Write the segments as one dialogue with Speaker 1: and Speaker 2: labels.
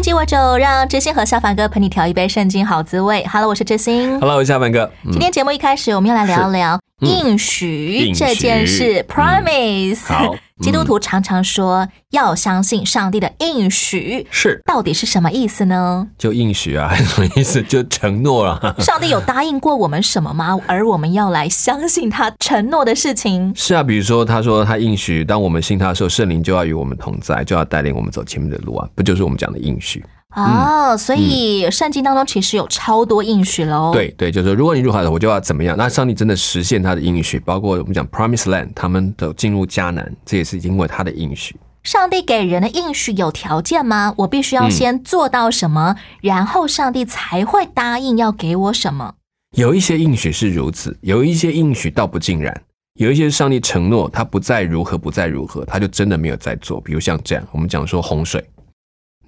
Speaker 1: 圣经鸡尾酒，让知心和小凡哥陪你调一杯圣经好滋味。Hello，我是知心。
Speaker 2: Hello，我是夏凡哥。嗯
Speaker 1: 今天节目一开始，我们要来聊聊应许这件事。Promise，
Speaker 2: 好嗯
Speaker 1: 基督徒常常说要相信上帝的应许，
Speaker 2: 是
Speaker 1: 到底是什么意思呢？
Speaker 2: 就应许啊，什么意思？就承诺啊。
Speaker 1: 上帝有答应过我们什么吗？而我们要来相信他承诺的事情。
Speaker 2: 是啊，比如说他说他应许，当我们信他的时候，圣灵就要与我们同在，就要带领我们走前面的路啊，不就是我们讲的应许？
Speaker 1: 哦，所以圣经当中其实有超多应许喽。，
Speaker 2: 对对，就是说如果你入海了，我就要怎么样？那上帝真的实现他的应许，包括我们讲 Promise Land，他们的进入迦南，这也是因为他的应许。
Speaker 1: 上帝给人的应许有条件吗？我必须要先做到什么，然后上帝才会答应要给我什么？
Speaker 2: 有一些应许是如此，有一些应许倒不尽然。有一些上帝承诺他不再如何，不再如何，他就真的没有在做。比如像这样，我们讲说洪水，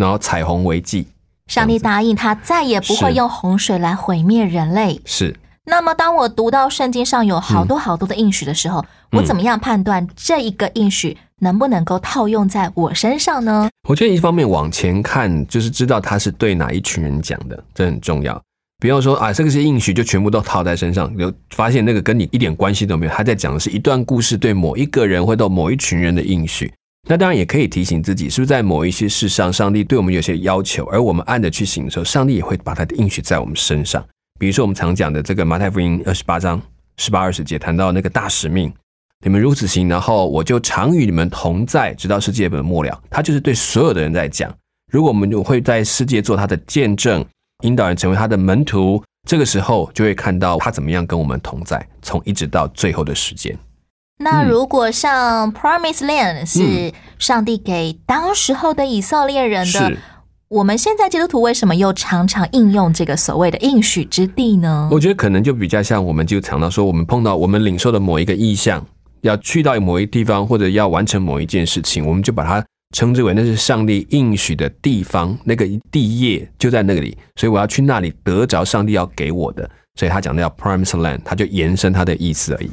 Speaker 2: 然后彩虹为记，
Speaker 1: 上帝答应他再也不会用洪水来毁灭人类。
Speaker 2: 是
Speaker 1: 那么，当我读到圣经上有好多好多的应许的时候，我怎么样判断这一个应许能不能够套用在我身上呢？
Speaker 2: 我觉得一方面往前看，就是知道他是对哪一群人讲的，这很重要。不要说啊，这个是应许，就全部都套在身上，有发现那个跟你一点关系都没有。他在讲的是一段故事，对某一个人或到某一群人的应许。那当然也可以提醒自己，是不是在某一些事上，上帝对我们有些要求，而我们按着去行的时候，上帝也会把他的应许在我们身上。比如说我们常讲的这个马太福音二十八章十八二十节谈到那个大使命，你们如此行，然后我就常与你们同在，直到世界本末了。他就是对所有的人在讲。如果我们就会在世界做他的见证，引导人成为他的门徒，这个时候就会看到他怎么样跟我们同在，从一直到最后的时间。
Speaker 1: 那如果像 Promise Land 是上帝给当时候的以色列人的
Speaker 2: 是，
Speaker 1: 我们现在基督徒为什么又常常应用这个所谓的应许之地呢？
Speaker 2: 我觉得可能就比较像我们就常常说，我们碰到我们领受的某一个意向，要去到某一地方，或者要完成某一件事情，我们就把它称之为那是上帝应许的地方，那个地业就在那里，所以我要去那里得着上帝要给我的。所以他讲的叫 Promise Land，他就延伸他的意思而已。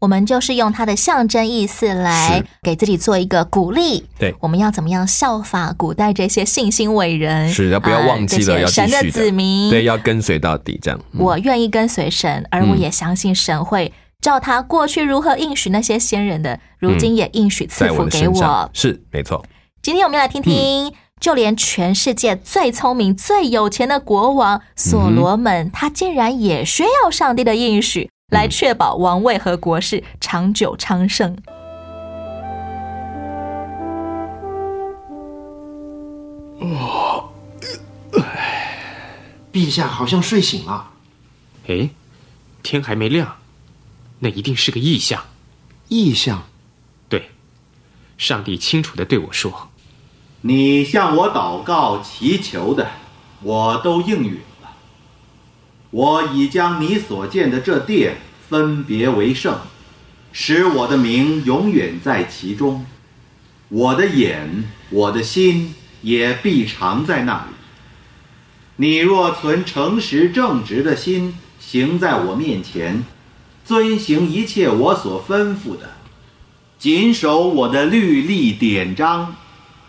Speaker 1: 我们就是用它的象征意思来
Speaker 2: 是
Speaker 1: 给自己做一个鼓励。
Speaker 2: 对
Speaker 1: 我们要怎么样效法古代这些信心伟人？
Speaker 2: 是要不要忘记了
Speaker 1: 啊
Speaker 2: 要
Speaker 1: 神的子民。
Speaker 2: 对，要跟随到底，这样。嗯
Speaker 1: 我愿意跟随神，而我也相信神会照他过去如何应许那些先人的，如今也应许赐福给我。
Speaker 2: 是没错。
Speaker 1: 今天我们来听听，就连全世界最聪明、最有钱的国王所罗门，他竟然也需要上帝的应许来确保王位和国事长久昌盛。
Speaker 3: 哦陛下好像睡醒了，
Speaker 4: 哎，天还没亮，那一定是个异象。
Speaker 3: 异象。
Speaker 4: 对，上帝清楚的对我说
Speaker 5: 你向我祷告祈求的，我都应允了。我已将你所建的这殿分别为圣，使我的名永远在其中。我的眼，我的心也必常在那里。你若存诚实正直的心，行在我面前，遵行一切我所吩咐的，谨守我的律例典章，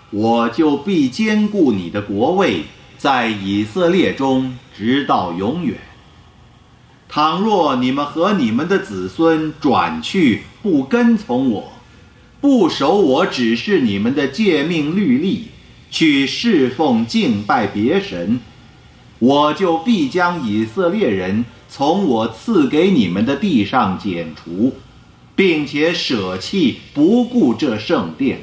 Speaker 5: 我就必坚固你的国位，在以色列中直到永远。倘若你们和你们的子孙转去不跟从我，不守我指示你们的诫命律例，去侍奉敬拜别神，我就必将以色列人从我赐给你们的地上剪除，并且舍弃不顾这圣殿。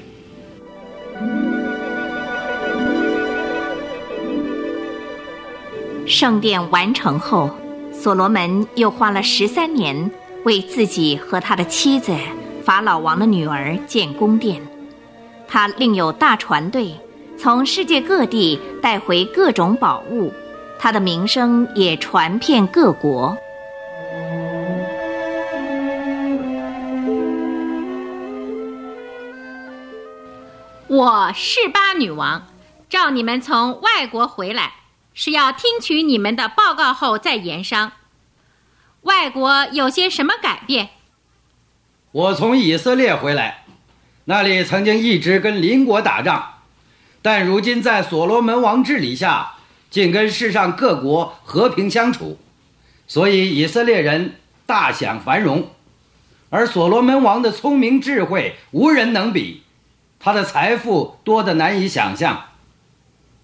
Speaker 6: 圣殿完成后，所罗门又花了十三年为自己和他的妻子法老王的女儿建宫殿。他另有大船队，从世界各地带回各种宝物，他的名声也传遍各国。
Speaker 7: 我是巴女王，召你们从外国回来，是要听取你们的报告后再言商。外国有些什么改变？
Speaker 8: 我从以色列回来，那里曾经一直跟邻国打仗，但如今在所罗门王治理下，竟跟世上各国和平相处，所以以色列人大享繁荣。而所罗门王的聪明智慧无人能比。他的财富多得难以想象，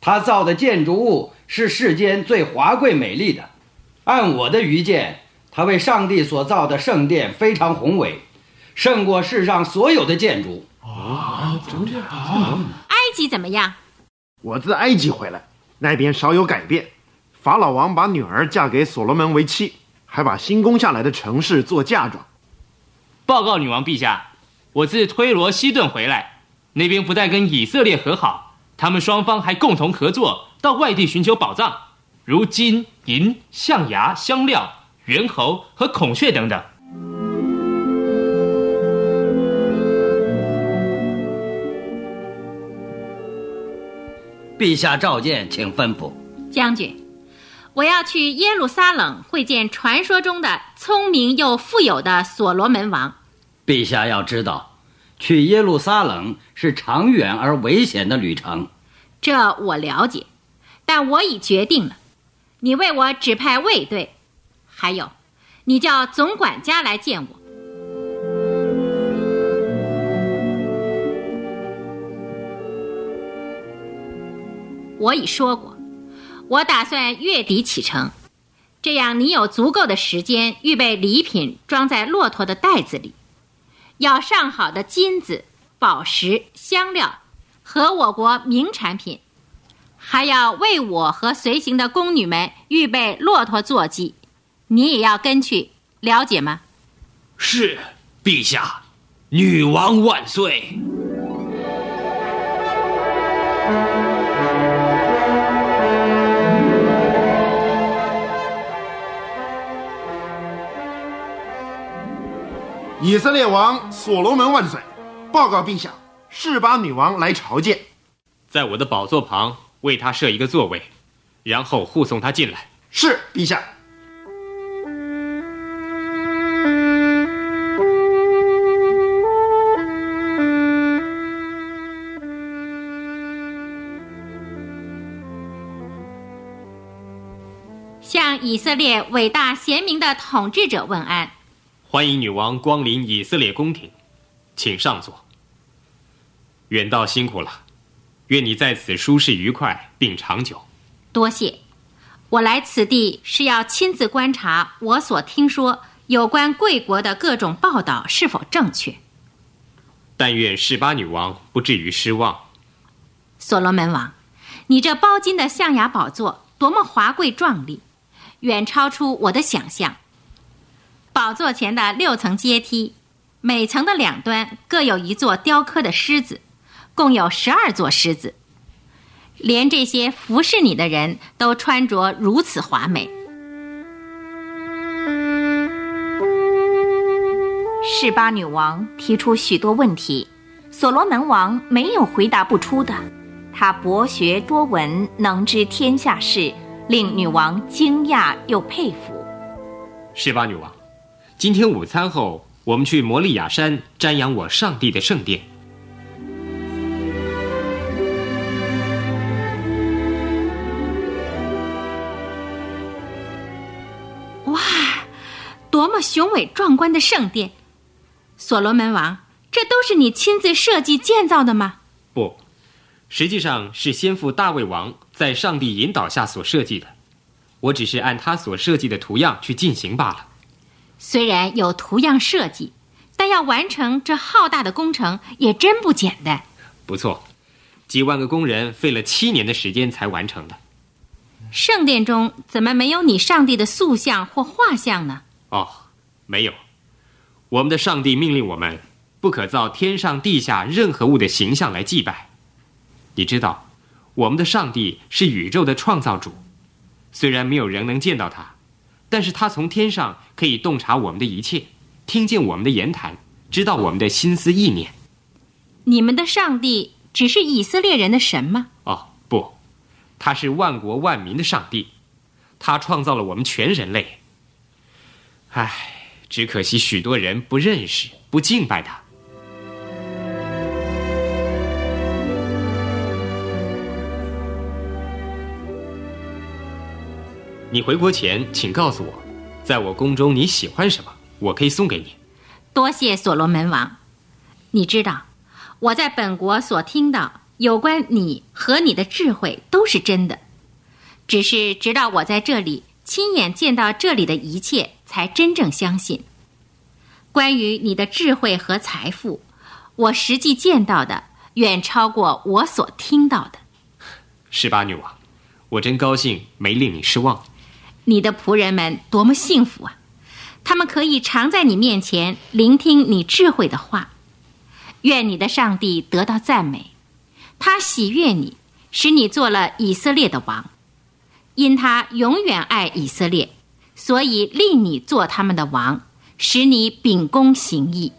Speaker 8: 他造的建筑物是世间最华贵美丽的。按我的愚见，他为上帝所造的圣殿非常宏伟，胜过世上所有的建筑。
Speaker 3: 啊，真的啊！
Speaker 7: 埃及怎么样？
Speaker 9: 我自埃及回来，那边少有改变。法老王把女儿嫁给所罗门为妻，还把新攻下来的城市做嫁妆。
Speaker 4: 报告女王陛下，我自推罗西顿回来。那边不但跟以色列和好，他们双方还共同合作到外地寻求宝藏，如金银、象牙、香料、猿猴和孔雀等等。
Speaker 8: 陛下召见，请吩咐。
Speaker 7: 将军，我要去耶路撒冷会见传说中的聪明又富有的所罗门王。
Speaker 8: 陛下要知道。去耶路撒冷是长远而危险的旅程，
Speaker 7: 这我了解，但我已决定了。你为我指派卫队，还有，你叫总管家来见我。我已说过，我打算月底启程，这样你有足够的时间预备礼品，装在骆驼的袋子里。要上好的金子、宝石、香料和我国名产品，还要为我和随行的宫女们预备骆驼坐骑。你也要跟去，了解吗？
Speaker 10: 是，陛下，女王万岁。
Speaker 9: 以色列王所罗门万岁！报告陛下，示巴女王来朝见。
Speaker 4: 在我的宝座旁为他设一个座位，然后护送他进来。
Speaker 9: 是，陛下。
Speaker 7: 向以色列伟大贤明的统治者问安。
Speaker 4: 欢迎女王光临以色列宫廷，请上座。远道辛苦了，愿你在此舒适愉快并长久。
Speaker 7: 多谢，我来此地是要亲自观察我所听说有关贵国的各种报道是否正确。
Speaker 4: 但愿十八女王不至于失望。
Speaker 7: 所罗门王，你这包金的象牙宝座多么华贵壮丽，远超出我的想象。宝座前的六层阶梯，每层的两端各有一座雕刻的狮子，共有十二座狮子。连这些服侍你的人都穿着如此华美。
Speaker 6: 示巴女王提出许多问题，所罗门王没有回答不出的。他博学多闻，能知天下事，令女王惊讶又佩服。
Speaker 4: 示巴女王。今天午餐后，我们去摩利亚山瞻仰我上帝的圣殿。
Speaker 7: 多么雄伟壮观的圣殿！所罗门王，这都是你亲自设计建造的吗？
Speaker 4: 不，实际上是先父大卫王在上帝引导下所设计的，我只是按他所设计的图样去进行罢了。
Speaker 7: 虽然有图样设计，但要完成这浩大的工程也真不简单。
Speaker 4: 不错，几万个工人费了七年的时间才完成的。
Speaker 7: 圣殿中怎么没有你上帝的塑像或画像呢？
Speaker 4: 哦，没有。我们的上帝命令我们不可造天上地下任何物的形象来祭拜。你知道，我们的上帝是宇宙的创造主，虽然没有人能见到他，但是他从天上可以洞察我们的一切，听见我们的言谈，知道我们的心思意念。
Speaker 11: 你们的上帝只是以色列人的神吗？
Speaker 4: 哦，不，他是万国万民的上帝，他创造了我们全人类。唉，只可惜许多人不认识、不敬拜他。你回国前，请告诉我，在我宫中你喜欢什么，我可以送给你。
Speaker 11: 多谢所罗门王。你知道，我在本国所听到有关你和你的智慧都是真的，只是直到我在这里亲眼见到这里的一切，才真正相信。关于你的智慧和财富，我实际见到的远超过我所听到的。
Speaker 4: 十八女王，我真高兴没令你失望。
Speaker 11: 你的仆人们多么幸福啊！他们可以常在你面前聆听你智慧的话。愿你的上帝得到赞美，他喜悦你，使你做了以色列的王。因他永远爱以色列，所以立你做他们的王，使你秉公行义。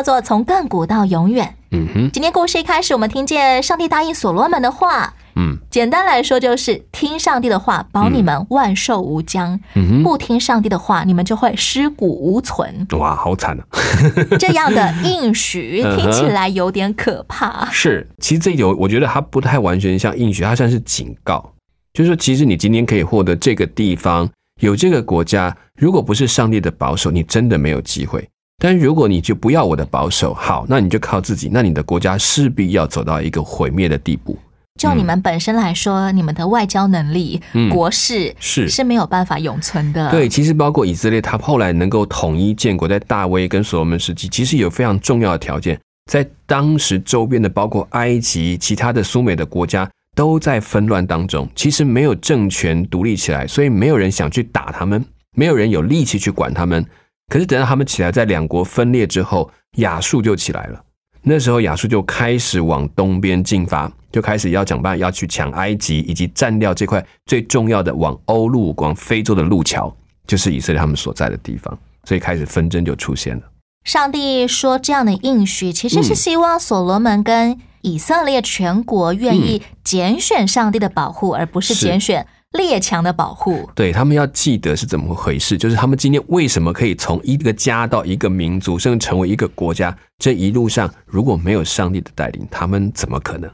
Speaker 1: 叫做《从亘古到永远》。
Speaker 2: 嗯哼，
Speaker 1: 今天故事一开始，我们听见上帝答应所罗门的话。
Speaker 2: 嗯，
Speaker 1: 简单来说就是听上帝的话，保你们万寿无疆；
Speaker 2: 嗯哼
Speaker 1: 不听上帝的话，你们就会尸骨无存。
Speaker 2: 哇，好惨啊！
Speaker 1: 这样的应许 听起来有点可怕。
Speaker 2: 是，其实这有，我觉得它不太完全像应许，它像是警告。就是说，其实你今天可以获得这个地方，有这个国家，如果不是上帝的保守，你真的没有机会。但如果你就不要我的保守，好，那你就靠自己，那你的国家势必要走到一个毁灭的地步。
Speaker 1: 就你们本身来说，你们的外交能力、
Speaker 2: 嗯
Speaker 1: 国事
Speaker 2: 是
Speaker 1: 是没有办法永存的。
Speaker 2: 对，其实包括以色列，他后来能够统一建国，在大卫跟所罗门时期，其实有非常重要的条件。在当时周边的，包括埃及、其他的苏美的国家，都在纷乱当中。其实没有政权独立起来，所以没有人想去打他们，没有人有力气去管他们。可是等到他们起来，在两国分裂之后，亚述就起来了。那时候亚述就开始往东边进发，就开始要想办法要去抢埃及，以及占掉这块最重要的往欧陆、往非洲的路桥，就是以色列他们所在的地方。所以开始纷争就出现了。
Speaker 1: 上帝说这样的应许，其实是
Speaker 2: 嗯
Speaker 1: 希望所罗门跟以色列全国愿意拣选上帝的保护，而不是拣选列强的保护。
Speaker 2: 对他们要记得是怎么回事，就是他们今天为什么可以从一个家到一个民族，甚至成为一个国家，这一路上如果没有上帝的带领，他们怎么可能？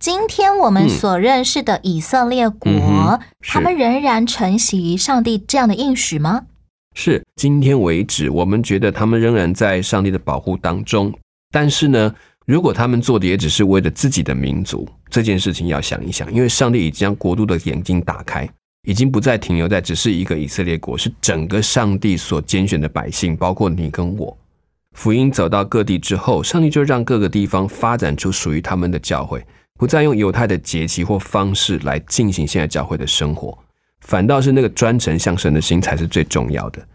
Speaker 1: 今天我们
Speaker 2: 嗯
Speaker 1: 所认识的以色列国，他们仍然承袭上帝这样的应许吗？
Speaker 2: 是今天为止，我们觉得他们仍然在上帝的保护当中。但是呢，如果他们做的也只是为了自己的民族，这件事情要想一想，因为上帝已经将国度的眼睛打开，已经不再停留在只是一个以色列国，是整个上帝所拣选的百姓，包括你跟我。福音走到各地之后，上帝就让各个地方发展出属于他们的教会，不再用犹太的节期或方式来进行现在教会的生活，反倒是那个专程向神的心才是最重要的。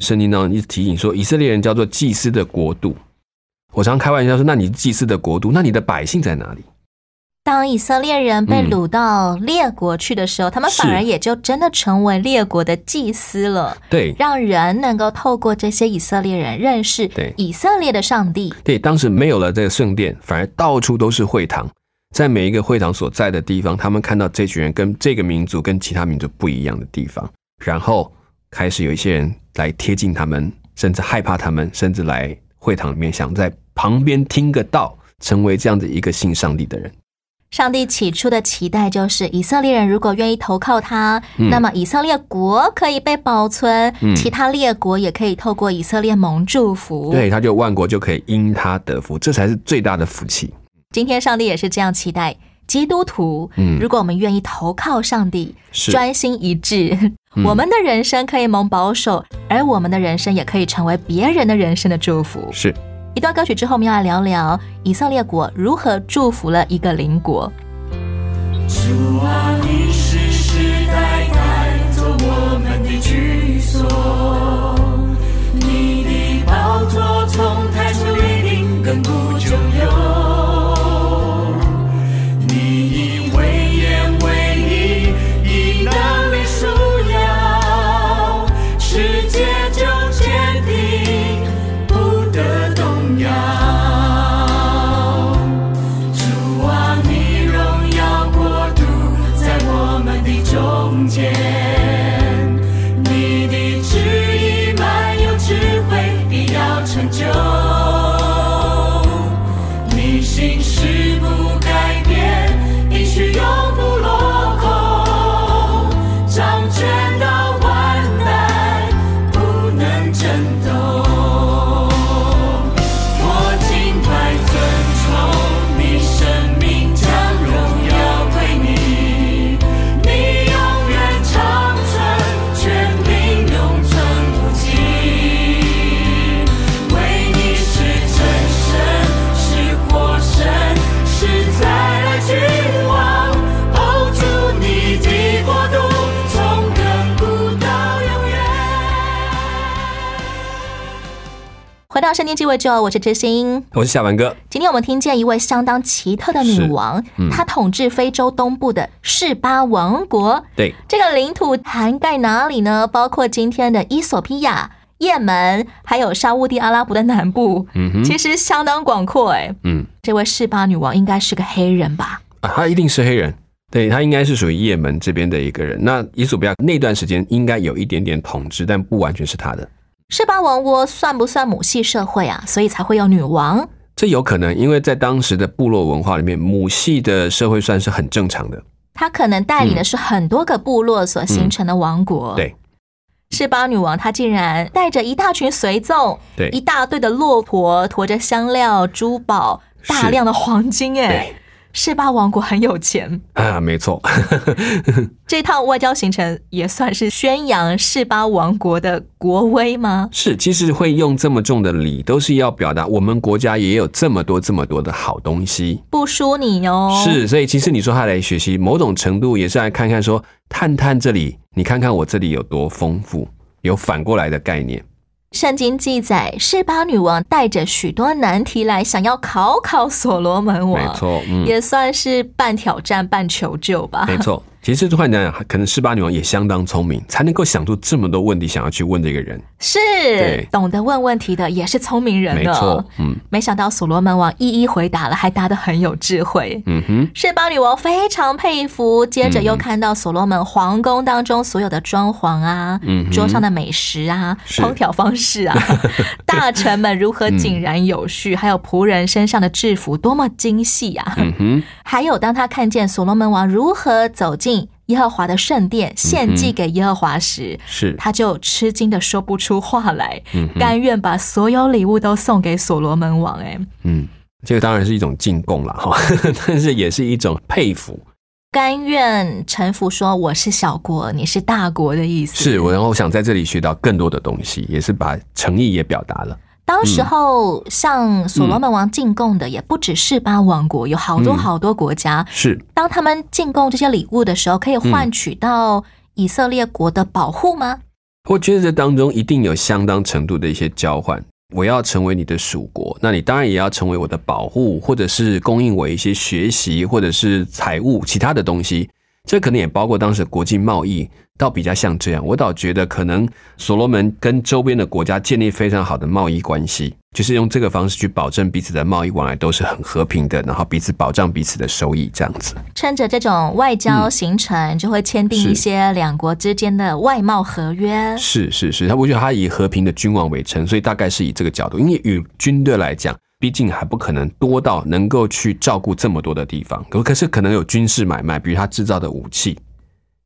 Speaker 2: 圣经当中一直提醒说，以色列人叫做祭司的国度。我常开玩笑说，那你祭司的国度，那你的百姓在哪里？
Speaker 1: 当以色列人被
Speaker 2: 嗯。
Speaker 1: 掳到列国去的时候，他们反而也就真的成为列国的祭司了，
Speaker 2: 对。
Speaker 1: 让人能够透过这些以色列人认识
Speaker 2: 对。
Speaker 1: 以色列的上帝。
Speaker 2: 对，当时没有了这个圣殿，反而到处都是会堂，在每一个会堂所在的地方，他们看到这群人跟这个民族跟其他民族不一样的地方，然后开始有一些人来贴近他们，甚至害怕他们，甚至来会堂里面想在旁边听个道，成为这样的一个信上帝的人。
Speaker 1: 上帝起初的期待就是，以色列人如果愿意投靠他，
Speaker 2: 嗯
Speaker 1: 那么以色列国可以被保存，
Speaker 2: 嗯
Speaker 1: 其他列国也可以透过以色列蒙祝福。
Speaker 2: 对，他就万国就可以因他得福，这才是最大的福气。
Speaker 1: 今天上帝也是这样期待基督徒。
Speaker 2: 嗯
Speaker 1: 如果我们愿意投靠上帝，专心一致，
Speaker 2: 嗯
Speaker 1: 我们的人生可以蒙保守，而我们的人生也可以成为别人的人生的祝福。
Speaker 2: 是
Speaker 1: 一段歌曲之后，我们要来聊聊以色列国如何祝福了一个邻国。
Speaker 11: 主啊，你世世代代做我们的居所，
Speaker 1: 回到圣经鸡尾酒，我是知心。
Speaker 2: 我是小凡哥，
Speaker 1: 今天我们听见一位相当奇特的女王，
Speaker 2: 嗯
Speaker 1: 她统治非洲东部的士巴王国。
Speaker 2: 对，
Speaker 1: 这个领土涵盖哪里呢？包括今天的伊索比亚、也门，还有沙乌地阿拉伯的南部，
Speaker 2: 嗯哼
Speaker 1: 其实相当广阔。哎，
Speaker 2: 嗯
Speaker 1: 这位示巴女王应该是个黑人吧？
Speaker 2: 啊，她一定是黑人，对她应该是属于也门这边的一个人。那伊索比亚那段时间应该有一点点统治，但不完全是她的。
Speaker 1: 示巴王国算不算母系社会啊？所以才会有女王。
Speaker 2: 这有可能，因为在当时的部落文化里面，母系的社会算是很正常的。
Speaker 1: 她可能带领的是很多个部落所形成的王国。
Speaker 2: 嗯对，
Speaker 1: 是巴女王她竟然带着一大群随从，
Speaker 2: 对
Speaker 1: 一大队的骆驼，驮着香料、珠宝、大量的黄金。哎，示巴王国很有钱。
Speaker 2: 啊，没错，
Speaker 1: 这趟外交行程也算是宣扬示巴王国的国威吗？
Speaker 2: 是，其实会用这么重的礼，都是要表达我们国家也有这么多这么多的好东西。
Speaker 1: 不输你哦。
Speaker 2: 是，所以其实你说他来学习，某种程度也是来看看说，探探这里，你看看我这里有多丰富，有反过来的概念。
Speaker 1: 圣经记载，示巴女王带着许多难题来，想要考考所罗门王。
Speaker 2: 没错
Speaker 1: 也算是半挑战半求救吧。
Speaker 2: 没错，其实换讲讲，可能十八女王也相当聪明，才能够想出这么多问题想要去问这个人。
Speaker 1: 是
Speaker 2: 对
Speaker 1: 懂得问问题的，也是聪明人呢。
Speaker 2: 没错，嗯
Speaker 1: 没想到所罗门王一一回答了，还答得很有智慧。
Speaker 2: 嗯哼，
Speaker 1: 示巴女王非常佩服，接着又看到所罗门皇宫当中所有的装潢啊，
Speaker 2: 嗯
Speaker 1: 桌上的美食啊，烹调方式啊，大臣们如何井然有序，还有仆人身上的制服多么精细啊！
Speaker 2: 嗯哼，
Speaker 1: 还有当他看见所罗门王如何走进耶和华的圣殿献祭给耶和华时，
Speaker 2: 是
Speaker 1: 他就吃惊的说不出话来，
Speaker 2: 嗯
Speaker 1: 甘愿把所有礼物都送给所罗门王。哎，
Speaker 2: 嗯，这个当然是一种进贡了哈，但是也是一种佩服。
Speaker 1: 甘愿臣服，说我是小国，你是大国的意思。
Speaker 2: 是我，然后想在这里学到更多的东西，也是把诚意也表达了。
Speaker 1: 当时候向所罗门王进贡的也不止是巴王国，有好多
Speaker 2: 嗯
Speaker 1: 好多国家。
Speaker 2: 是
Speaker 1: 当他们进贡这些礼物的时候，可以换取到以色列国的保护吗？
Speaker 2: 我觉得这当中一定有相当程度的一些交换。我要成为你的属国，那你当然也要成为我的保护，或者是供应我一些学习，或者是财务其他的东西。这可能也包括当时的国际贸易，倒比较像这样。我倒觉得可能所罗门跟周边的国家建立非常好的贸易关系，就是用这个方式去保证彼此的贸易往来都是很和平的，然后彼此保障彼此的收益，这样子。
Speaker 1: 趁着这种外交行程，就会签订一些两国之间的外贸合约。
Speaker 2: 是是是，他我觉得他以和平的君王为称，所以大概是以这个角度，因为与军队来讲，毕竟还不可能多到能够去照顾这么多的地方。可可是可能有军事买卖，比如他制造的武器，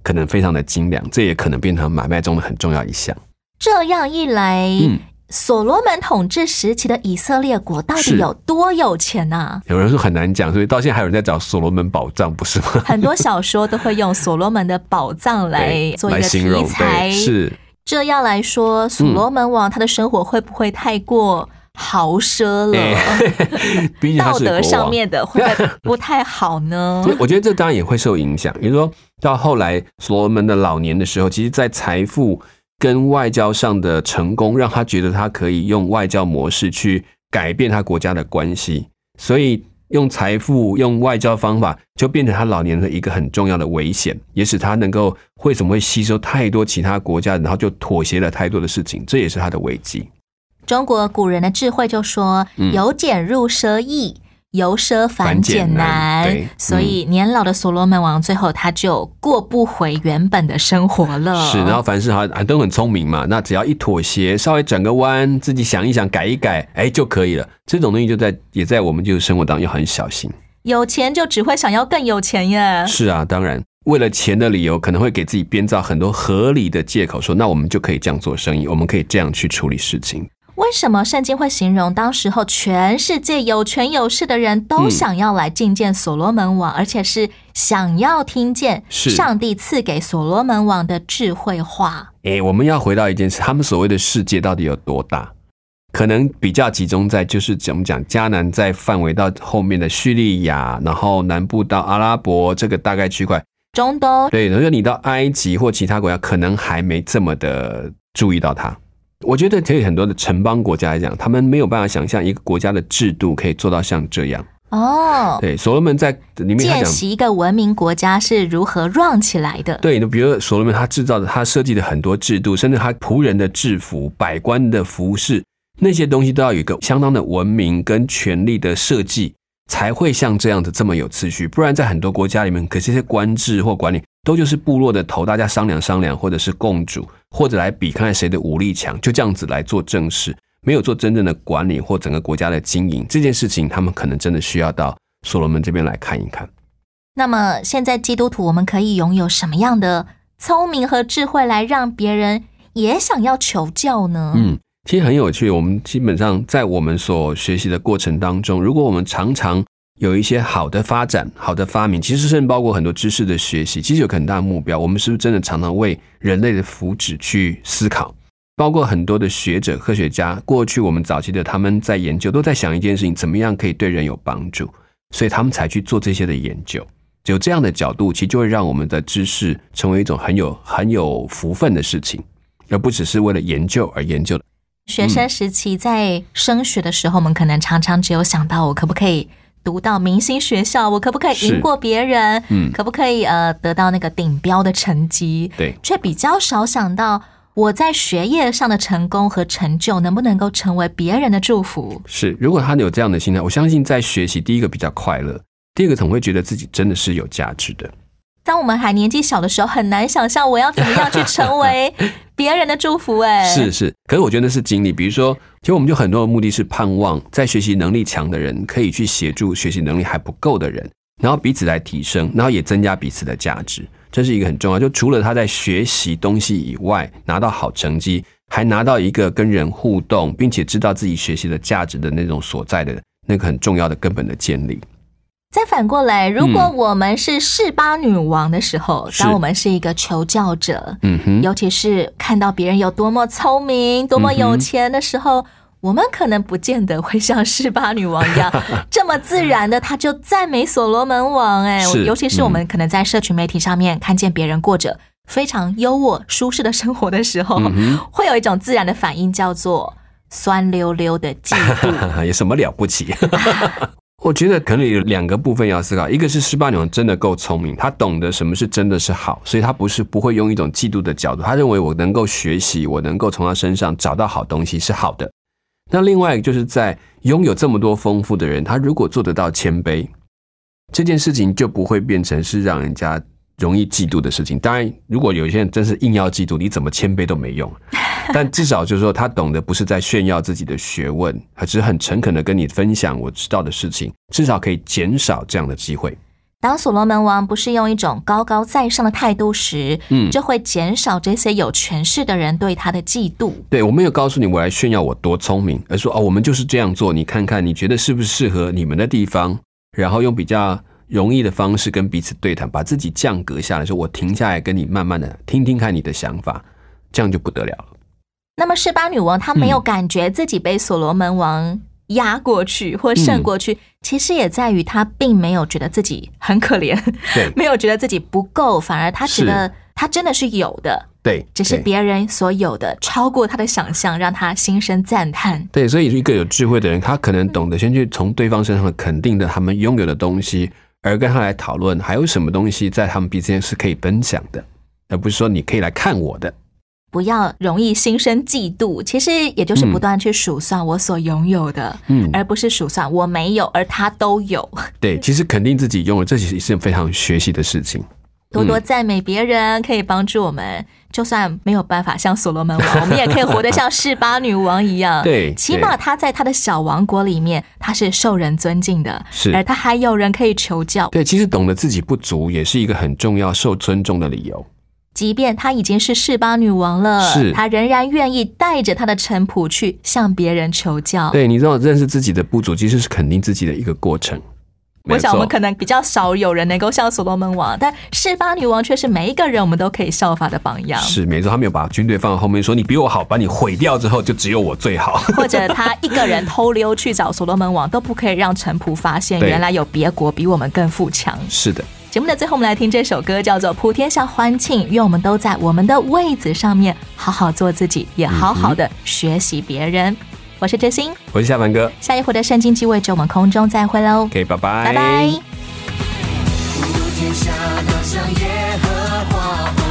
Speaker 2: 可能非常的精良，这也可能变成买卖中的很重要一项。
Speaker 1: 这样一来，
Speaker 2: 嗯
Speaker 1: 所罗门统治时期的以色列国到底有多有钱呐、
Speaker 2: 有人说很难讲，所以到现在还有人在找所罗门宝藏，不是吗？
Speaker 1: 很多小说都会用所罗门的宝藏来做一个
Speaker 2: 来形容
Speaker 1: 题材。
Speaker 2: 对，是
Speaker 1: 这样来说，所罗门王他的生活会不会太过豪奢了？
Speaker 2: 毕竟他
Speaker 1: 道德上。面的会不会 不太好呢？
Speaker 2: 我觉得这当然也会受影响。比如说到后来所罗门的老年的时候，其实，在财富跟外交上的成功，让他觉得他可以用外交模式去改变他国家的关系，所以用财富、用外交方法，就变成他老年的一个很重要的危险，也使他能够为什么会吸收太多其他国家，然后就妥协了太多的事情，这也是他的危机。
Speaker 1: 中国古人的智慧就说：“
Speaker 2: 嗯
Speaker 1: 由俭入奢易，由奢反俭
Speaker 2: 繁
Speaker 1: 难。所以年老的所罗门王最后他就过不回原本的生活了。
Speaker 2: 是，然后凡事哈啊都很聪明嘛，那只要一妥协，稍微转个弯，自己想一想，改一改，哎就可以了。这种东西就在也在我们就是生活当中要很小心。
Speaker 1: 有钱就只会想要更有钱耶。
Speaker 2: 是啊，当然为了钱的理由，可能会给自己编造很多合理的借口，说那我们就可以这样做生意，我们可以这样去处理事情。
Speaker 1: 为什么圣经会形容当时候全世界有权有势的人都
Speaker 2: 嗯
Speaker 1: 想要来觐见所罗门王，而且是想要听见上帝赐给所罗门王的智慧话？
Speaker 2: 哎，我们要回到一件事，他们所谓的世界到底有多大？可能比较集中在就是怎么讲，迦南在范围到后面的叙利亚，然后南部到阿拉伯这个大概区块，
Speaker 1: 中东
Speaker 2: 对，如果你到埃及或其他国家，可能还没这么的注意到它。我觉得对很多的城邦国家来讲，他们没有办法想象一个国家的制度可以做到像这样。
Speaker 1: 哦，
Speaker 2: 对，所罗门在里面他讲，
Speaker 1: 见习一个文明国家是如何 run 起来的。
Speaker 2: 对，比如所罗门他制造的，他设计的很多制度，甚至他仆人的制服、百官的服饰，那些东西都要有一个相当的文明跟权力的设计，才会像这样子这么有次序。不然在很多国家里面，可这些官制或管理都就是部落的头，大家商量商量，或者是共主，或者来比看看谁的武力强，就这样子来做正事，没有做真正的管理或整个国家的经营这件事情，他们可能真的需要到所罗门这边来看一看。
Speaker 1: 那么现在基督徒我们可以拥有什么样的聪明和智慧来让别人也想要求教呢？
Speaker 2: 嗯，其实很有趣。我们基本上在我们所学习的过程当中，如果我们常常有一些好的发展、好的发明，其实甚至包括很多知识的学习，其实有很大的目标。我们是不是真的常常为人类的福祉去思考？包括很多的学者、科学家，过去我们早期的他们在研究，都在想一件事情：怎么样可以对人有帮助？所以他们才去做这些的研究。只有这样的角度，其实就会让我们的知识成为一种很有很有福分的事情，而不只是为了研究而研究的。
Speaker 1: 学生时期在升学的时候，我们可能常常只有想到我可不可以读到明星学校，我可不可以赢过别人，
Speaker 2: 嗯。
Speaker 1: 可不可以呃得到那个顶标的成绩，
Speaker 2: 对，
Speaker 1: 却比较少想到我在学业上的成功和成就能不能够成为别人的祝福。
Speaker 2: 是，如果他有这样的心态，我相信在学习，第一个比较快乐，第二个总会觉得自己真的是有价值的。
Speaker 1: 当我们还年纪小的时候，很难想象我要怎么样去成为 别人的祝福、哎，
Speaker 2: 是是，可是我觉得那是经历。比如说，其实我们就很多的目的是盼望在学习能力强的人可以去协助学习能力还不够的人，然后彼此来提升，然后也增加彼此的价值。这是一个很重要。就除了他在学习东西以外拿到好成绩，还拿到一个跟人互动，并且知道自己学习的价值的那种所在的那个很重要的根本的建立。
Speaker 1: 再反过来，如果我们是示巴女王的时候，
Speaker 2: 是
Speaker 1: 当我们是一个求教者，
Speaker 2: 嗯哼，
Speaker 1: 尤其是看到别人有多么聪明、多么有钱的时候，我们可能不见得会像示巴女王一样 这么自然的，他就赞美所罗门王。哎，尤其是我们可能在社群媒体上面看见别人过着非常优渥、舒适的生活的时候，
Speaker 2: 嗯
Speaker 1: 会有一种自然的反应，叫做酸溜溜的嫉妒。
Speaker 2: 有什么了不起？我觉得可能有两个部分要思考，一个是十八女王真的够聪明，她懂得什么是真的是好，所以她不是不会用一种嫉妒的角度，她认为我能够学习，我能够从她身上找到好东西是好的。那另外就是在拥有这么多丰富的人，他如果做得到谦卑，这件事情就不会变成是让人家容易嫉妒的事情。当然，如果有些人真是硬要嫉妒，你怎么谦卑都没用。但至少就是说，他懂得不是在炫耀自己的学问，而只是很诚恳的跟你分享我知道的事情，至少可以减少这样的机会。
Speaker 1: 当所罗门王不是用一种高高在上的态度时，
Speaker 2: 嗯
Speaker 1: 就会减少这些有权势的人对他的嫉妒。
Speaker 2: 对我没有告诉你我来炫耀我多聪明，而说哦，我们就是这样做，你看看你觉得是不是适合你们的地方，然后用比较容易的方式跟彼此对谈，把自己降格下来，说我停下来跟你慢慢的听听看你的想法，这样就不得了了。
Speaker 1: 那么示巴女王她没有感觉自己被所罗门王压过去或胜过去，其实也在于她并没有觉得自己很可怜，
Speaker 2: 对。
Speaker 1: 没有觉得自己不够，反而她觉得她真的是有的，
Speaker 2: 对，
Speaker 1: 只是别人所有的超过她的想象，让她心生赞叹。
Speaker 2: 对，所以一个有智慧的人，他可能懂得先去从对方身上肯定的他们拥有的东西，而跟他来讨论还有什么东西在他们彼此间是可以分享的，而不是说你可以来看我的。
Speaker 1: 不要容易心生嫉妒，其实也就是不断去数算我所拥有的，
Speaker 2: 嗯
Speaker 1: 而不是数算我没有而他都有。
Speaker 2: 对，其实肯定自己拥有，这其实是非常学习的事情。
Speaker 1: 多多赞美别人，可以帮助我们。就算没有办法像所罗门王，我们也可以活得像示巴女王一样。
Speaker 2: 对
Speaker 1: 起码他在他的小王国里面，他是受人尊敬的，
Speaker 2: 是
Speaker 1: 而他还有人可以求教。
Speaker 2: 对，其实懂得自己不足，也是一个很重要受尊重的理由。
Speaker 1: 即便她已经是示巴女王了，
Speaker 2: 是
Speaker 1: 她仍然愿意带着她的臣仆去向别人求教。
Speaker 2: 对，你知道认识自己的不足，其实是肯定自己的一个过程。
Speaker 1: 我想我们可能比较少有人能够像所罗门王，但示巴女王却是每一个人我们都可以效法的榜样。
Speaker 2: 是没错，他没有把军队放在后面说你比我好，把你毁掉之后，就只有我最好。
Speaker 1: 或者他一个人偷溜去找所罗门王，都不可以让臣仆发现原来有别国比我们更富强。
Speaker 2: 是的，
Speaker 1: 节目的最后，我们来听这首歌，叫做《普天下欢庆》，愿我们都在我们的位子上面好好做自己，也好好的学习别人。我是真心，
Speaker 2: 我是夏凡哥
Speaker 1: 下一回的圣经机位就，我们空中再会喽
Speaker 2: ，，OK，拜拜，
Speaker 1: 拜拜。
Speaker 12: 天下都像耶和华